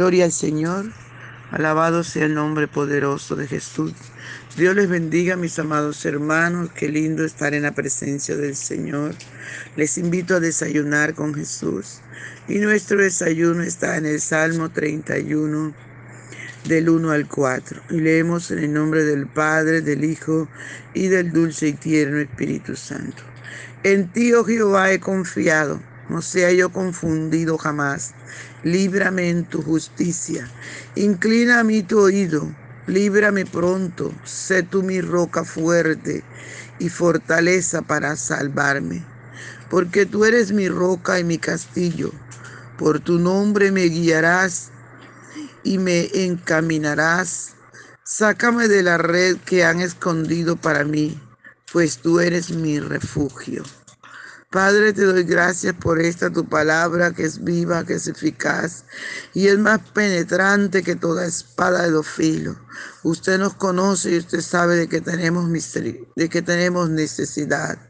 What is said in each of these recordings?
Gloria al Señor. Alabado sea el nombre poderoso de Jesús. Dios les bendiga, mis amados hermanos. Qué lindo estar en la presencia del Señor. Les invito a desayunar con Jesús. Y nuestro desayuno está en el Salmo 31, del 1 al 4. Y leemos en el nombre del Padre, del Hijo y del dulce y tierno Espíritu Santo. En ti, oh Jehová, he confiado no sea yo confundido jamás. Líbrame en tu justicia. Inclina a mí tu oído. Líbrame pronto. Sé tú mi roca fuerte y fortaleza para salvarme. Porque tú eres mi roca y mi castillo. Por tu nombre me guiarás y me encaminarás. Sácame de la red que han escondido para mí, pues tú eres mi refugio. Padre, te doy gracias por esta tu palabra que es viva, que es eficaz y es más penetrante que toda espada de dos filos. Usted nos conoce y usted sabe de que tenemos de que tenemos necesidad.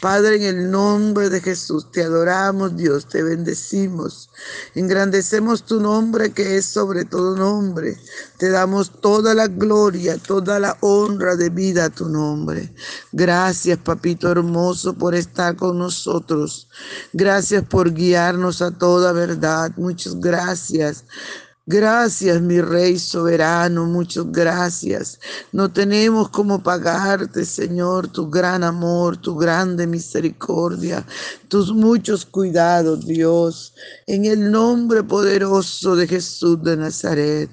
Padre, en el nombre de Jesús, te adoramos, Dios, te bendecimos. Engrandecemos tu nombre que es sobre todo nombre. Te damos toda la gloria, toda la honra de vida a tu nombre. Gracias, papito hermoso, por estar con nosotros. Gracias por guiarnos a toda verdad. Muchas gracias. Gracias, mi Rey soberano, muchas gracias. No tenemos cómo pagarte, Señor, tu gran amor, tu grande misericordia, tus muchos cuidados, Dios, en el nombre poderoso de Jesús de Nazaret.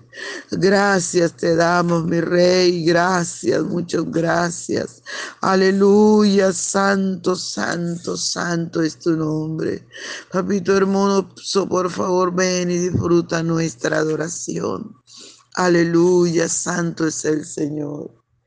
Gracias te damos, mi Rey, gracias, muchas gracias. Aleluya, santo, santo, santo es tu nombre. Papito hermoso, por favor, ven y disfruta nuestra adoración. Aleluya, santo es el Señor.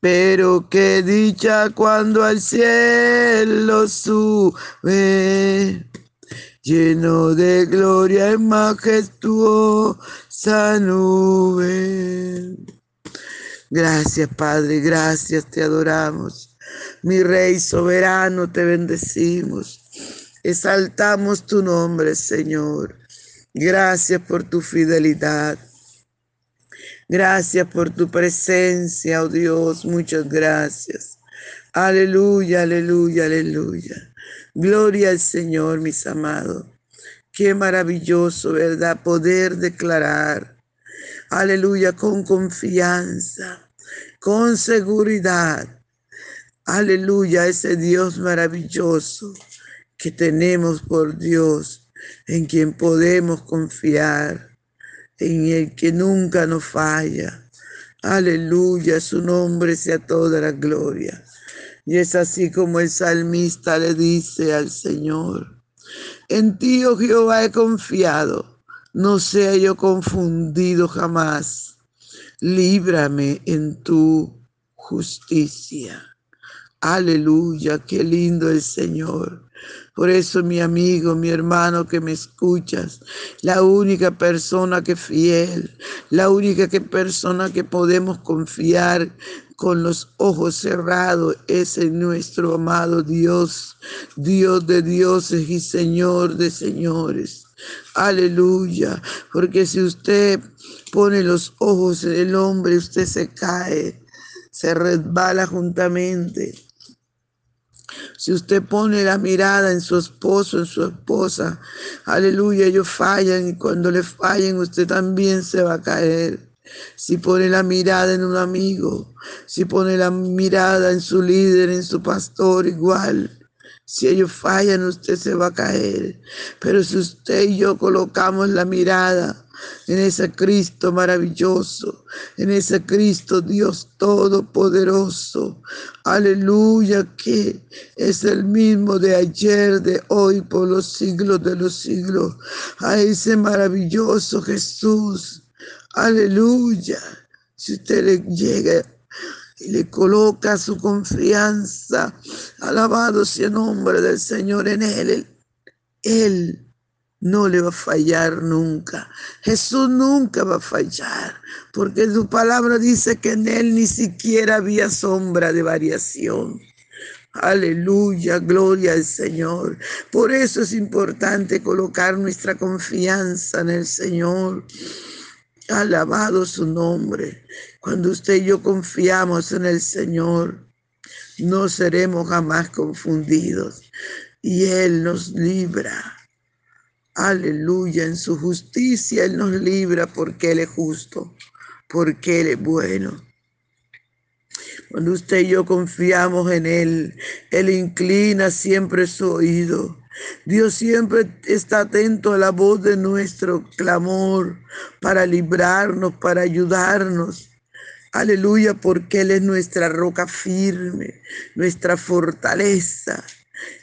Pero qué dicha cuando al cielo sube, lleno de gloria en majestuosa nube. Gracias, Padre, gracias, te adoramos. Mi Rey soberano, te bendecimos. Exaltamos tu nombre, Señor. Gracias por tu fidelidad. Gracias por tu presencia, oh Dios. Muchas gracias. Aleluya, aleluya, aleluya. Gloria al Señor, mis amados. Qué maravilloso, ¿verdad? Poder declarar. Aleluya, con confianza, con seguridad. Aleluya, ese Dios maravilloso que tenemos por Dios en quien podemos confiar, en el que nunca nos falla. Aleluya, su nombre sea toda la gloria. Y es así como el salmista le dice al Señor, en ti, oh Jehová, he confiado, no sea yo confundido jamás. Líbrame en tu justicia. Aleluya, qué lindo el Señor. Por eso, mi amigo, mi hermano que me escuchas, la única persona que fiel, la única que persona que podemos confiar con los ojos cerrados es en nuestro amado Dios, Dios de dioses y Señor de señores. Aleluya, porque si usted pone los ojos en el hombre, usted se cae, se resbala juntamente si usted pone la mirada en su esposo, en su esposa, aleluya, ellos fallan y cuando le fallen usted también se va a caer. Si pone la mirada en un amigo, si pone la mirada en su líder, en su pastor, igual. Si ellos fallan, usted se va a caer. Pero si usted y yo colocamos la mirada en ese Cristo maravilloso, en ese Cristo Dios Todopoderoso. Aleluya, que es el mismo de ayer, de hoy, por los siglos de los siglos. A ese maravilloso Jesús. Aleluya. Si usted le llega y le coloca su confianza, alabado sea el nombre del Señor en él, él no le va a fallar nunca. Jesús nunca va a fallar, porque su palabra dice que en él ni siquiera había sombra de variación. Aleluya, gloria al Señor. Por eso es importante colocar nuestra confianza en el Señor. Alabado su nombre. Cuando usted y yo confiamos en el Señor, no seremos jamás confundidos. Y Él nos libra Aleluya, en su justicia Él nos libra porque Él es justo, porque Él es bueno. Cuando usted y yo confiamos en Él, Él inclina siempre su oído. Dios siempre está atento a la voz de nuestro clamor para librarnos, para ayudarnos. Aleluya, porque Él es nuestra roca firme, nuestra fortaleza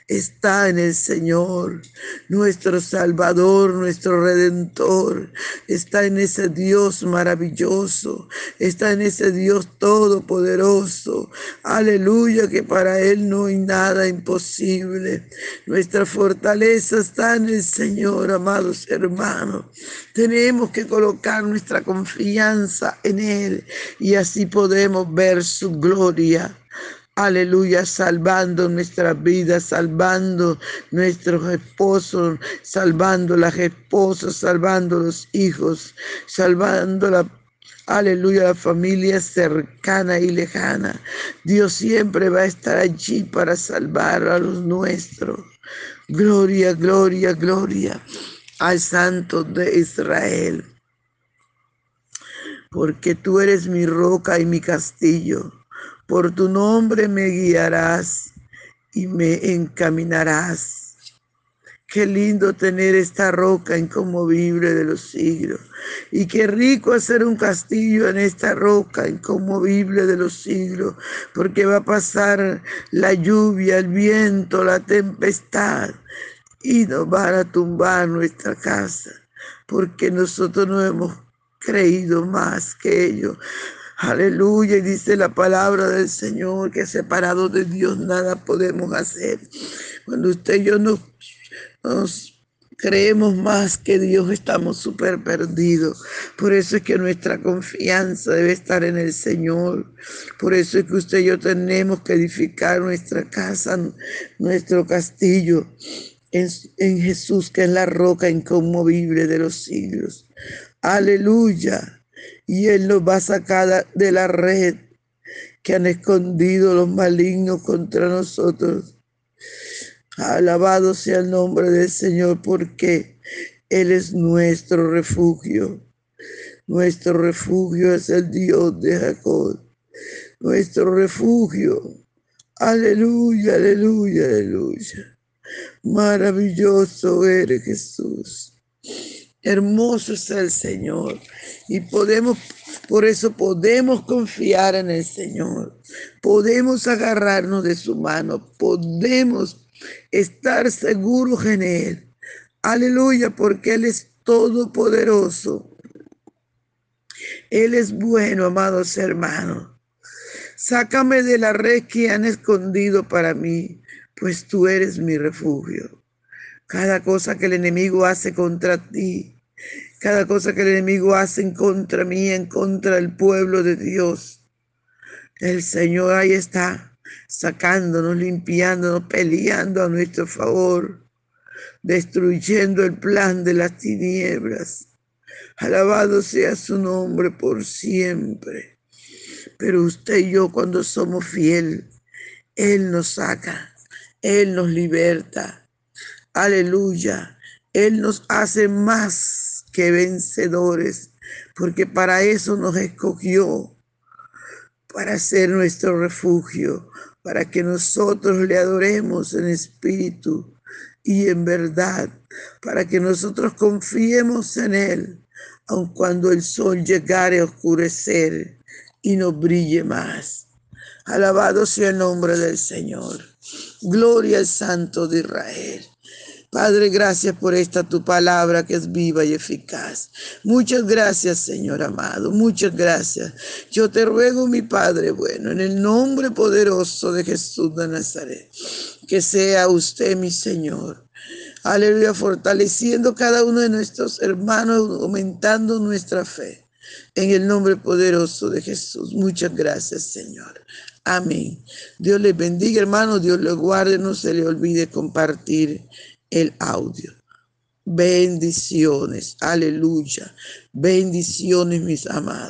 está en el Señor, nuestro Salvador, nuestro Redentor, está en ese Dios maravilloso, está en ese Dios todopoderoso. Aleluya, que para Él no hay nada imposible. Nuestra fortaleza está en el Señor, amados hermanos. Tenemos que colocar nuestra confianza en Él y así podemos ver su gloria Aleluya, salvando nuestras vidas, salvando nuestros esposos, salvando las esposas, salvando los hijos, salvando la Aleluya, la familia cercana y lejana. Dios siempre va a estar allí para salvar a los nuestros. Gloria, gloria, gloria al Santo de Israel. Porque tú eres mi roca y mi castillo. Por tu nombre me guiarás y me encaminarás. Qué lindo tener esta roca inconmovible de los siglos. Y qué rico hacer un castillo en esta roca inconmovible de los siglos, porque va a pasar la lluvia, el viento, la tempestad, y nos van a tumbar nuestra casa, porque nosotros no hemos creído más que ellos. Aleluya, y dice la palabra del Señor que separado de Dios nada podemos hacer. Cuando usted y yo nos nos creemos más que Dios, estamos súper perdidos. Por eso es que nuestra confianza debe estar en el Señor. Por eso es que usted y yo tenemos que edificar nuestra casa, nuestro castillo en, en Jesús, que es la roca inconmovible de los siglos. Aleluya. Y Él nos va a sacar de la red que han escondido los malignos contra nosotros Alabado sea el nombre del Señor porque Él es nuestro refugio. Nuestro refugio es el Dios de Jacob. Nuestro refugio. Aleluya, aleluya, aleluya. Maravilloso eres Jesús. Hermoso es el Señor. Y podemos, por eso podemos confiar en el Señor. Podemos agarrarnos de su mano. Podemos estar seguros en Él. Aleluya, porque Él es todopoderoso. Él es bueno, amados hermanos. Sácame de la red que han escondido para mí, pues tú eres mi refugio. Cada cosa que el enemigo hace contra ti, cada cosa que el enemigo hace en contra mí, en contra del pueblo de Dios, el Señor ahí está sacándonos, limpiándonos, peleando a nuestro favor, destruyendo el plan de las tinieblas. Alabado sea su nombre por siempre. Pero usted y yo cuando somos fieles, Él nos saca, Él nos liberta. Aleluya. Él nos hace más que vencedores, porque para eso nos escogió para ser nuestro refugio, para que nosotros le adoremos en espíritu y en verdad, para que nosotros confiemos en Él, aun cuando el sol llegare a oscurecer y no brille más. Alabado sea el nombre del Señor. Gloria al Santo de Israel. Padre, gracias por esta tu palabra que es viva y eficaz. Muchas gracias, Señor amado. Muchas gracias. Yo te ruego, mi Padre bueno, en el nombre poderoso de Jesús de Nazaret, que sea usted mi Señor. Aleluya, fortaleciendo cada uno de nuestros hermanos, aumentando nuestra fe. En el nombre poderoso de Jesús. Muchas gracias, Señor. Amén. Dios les bendiga, hermano. Dios les guarde. No se le olvide compartir el audio. Bendiciones, aleluya. Bendiciones, mis amados.